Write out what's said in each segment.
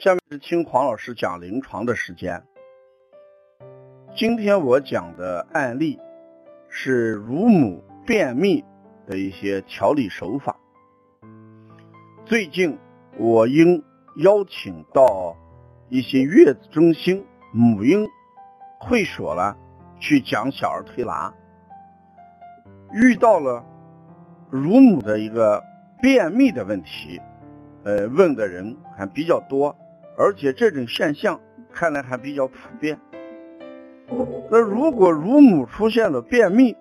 下面是听黄老师讲临床的时间。今天我讲的案例是乳母便秘的一些调理手法。最近我应邀请到一些月子中心、母婴会所了，去讲小儿推拿，遇到了乳母的一个便秘的问题，呃，问的人还比较多，而且这种现象看来还比较普遍。那如果乳母出现了便秘，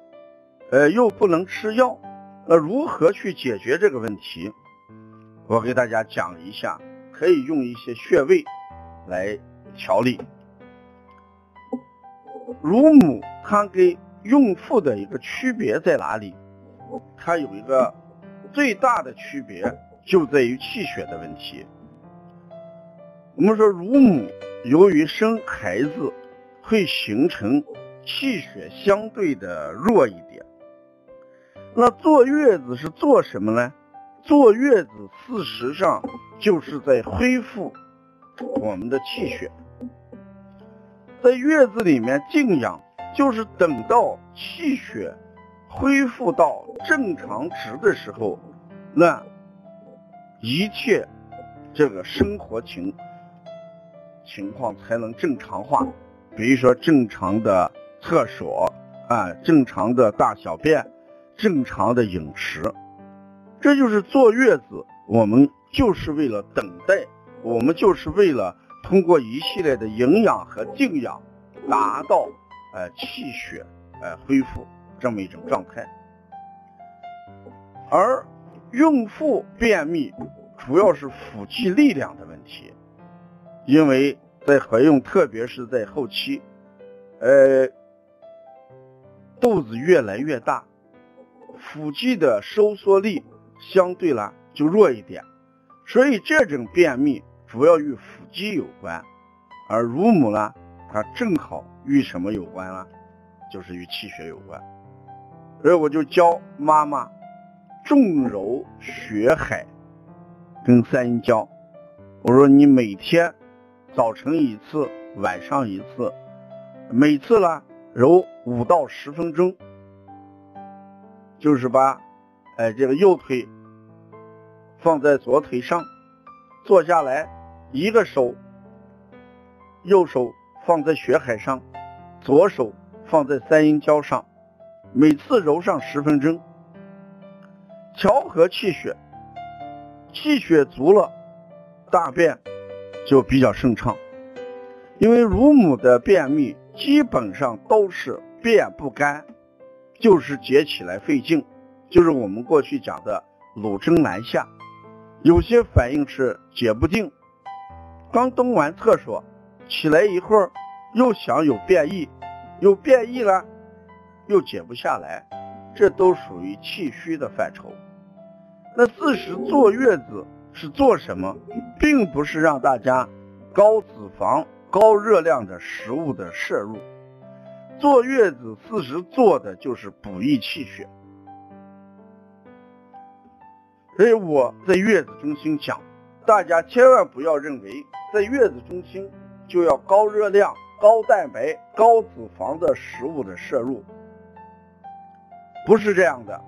呃，又不能吃药，那如何去解决这个问题？我给大家讲一下，可以用一些穴位来调理。乳母它跟孕妇的一个区别在哪里？它有一个最大的区别就在于气血的问题。我们说乳母由于生孩子会形成气血相对的弱一点，那坐月子是做什么呢？坐月子事实上就是在恢复我们的气血。在月子里面静养，就是等到气血恢复到正常值的时候，那一切这个生活情情况才能正常化。比如说正常的厕所啊，正常的大小便，正常的饮食，这就是坐月子。我们就是为了等待，我们就是为了。通过一系列的营养和静养，达到呃气血呃恢复这么一种状态。而孕妇便秘主要是腹肌力量的问题，因为在怀孕，特别是在后期，呃肚子越来越大，腹肌的收缩力相对来就弱一点，所以这种便秘。主要与腹肌有关，而乳母呢，它正好与什么有关呢？就是与气血有关。所以我就教妈妈重揉血海跟三阴交。我说你每天早晨一次，晚上一次，每次呢揉五到十分钟，就是把哎这个右腿放在左腿上，坐下来。一个手，右手放在血海上，左手放在三阴交上，每次揉上十分钟，调和气血，气血足了，大便就比较顺畅。因为乳母的便秘基本上都是便不干，就是解起来费劲，就是我们过去讲的乳针难下，有些反应是解不定。刚蹲完厕所，起来一会儿，又想有便意，有便意了，又解不下来，这都属于气虚的范畴。那四时坐月子是做什么？并不是让大家高脂肪、高热量的食物的摄入，坐月子四时做的就是补益气血。所以我在月子中心讲，大家千万不要认为。在月子中心就要高热量、高蛋白、高脂肪的食物的摄入，不是这样的，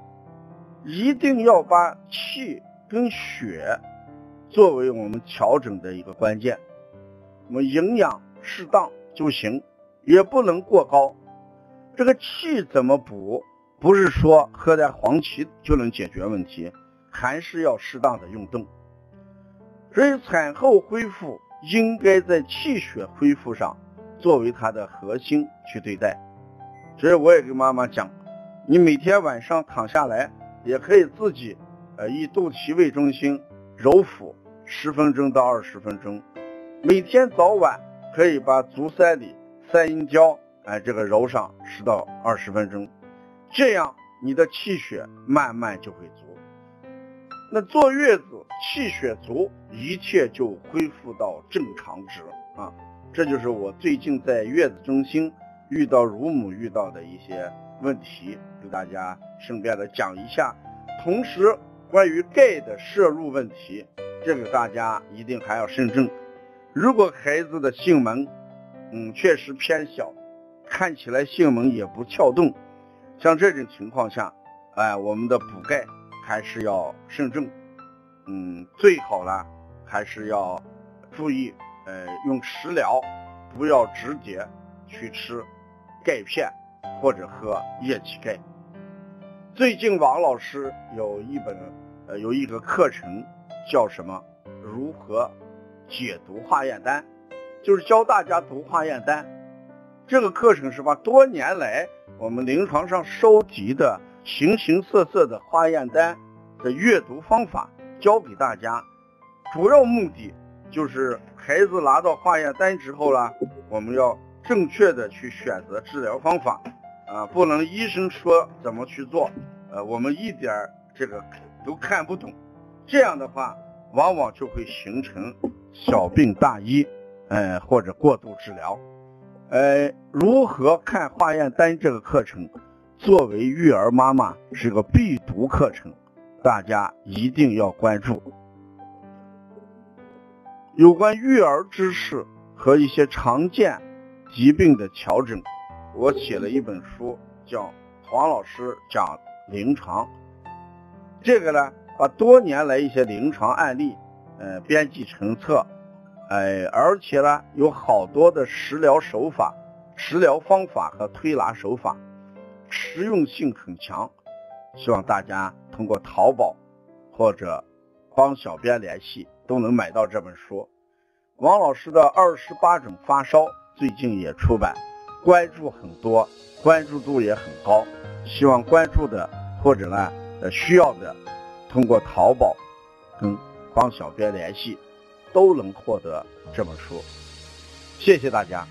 一定要把气跟血作为我们调整的一个关键。我们营养适当就行，也不能过高。这个气怎么补？不是说喝点黄芪就能解决问题，还是要适当的运动。所以产后恢复。应该在气血恢复上作为它的核心去对待，所以我也跟妈妈讲，你每天晚上躺下来也可以自己，呃，以肚脐为中心揉腹十分钟到二十分钟，每天早晚可以把足三里、三阴交，哎，这个揉上十到二十分钟，这样你的气血慢慢就会足。那坐月子气血足，一切就恢复到正常值啊！这就是我最近在月子中心遇到乳母遇到的一些问题，给大家顺便的讲一下。同时，关于钙的摄入问题，这个大家一定还要慎重，如果孩子的性门，嗯，确实偏小，看起来性门也不跳动，像这种情况下，哎，我们的补钙还是要慎重，嗯，最好呢还是要注意，呃，用食疗，不要直接去吃钙片或者喝液体钙。最近王老师有一本，呃，有一个课程叫什么？如何解读化验单？就是教大家读化验单。这个课程是把多年来我们临床上收集的形形色色的化验单的阅读方法教给大家。主要目的就是孩子拿到化验单之后呢，我们要正确的去选择治疗方法。啊，不能医生说怎么去做，呃，我们一点这个都看不懂，这样的话，往往就会形成小病大医，呃，或者过度治疗。呃，如何看化验单这个课程，作为育儿妈妈是个必读课程，大家一定要关注。有关育儿知识和一些常见疾病的调整。我写了一本书，叫《黄老师讲临床》。这个呢，把多年来一些临床案例，呃，编辑成册，哎，而且呢，有好多的食疗手法、食疗方法和推拿手法，实用性很强。希望大家通过淘宝或者帮小编联系，都能买到这本书。王老师的二十八种发烧最近也出版。关注很多，关注度也很高，希望关注的或者呢呃需要的，通过淘宝跟帮小编联系，都能获得这本书。谢谢大家。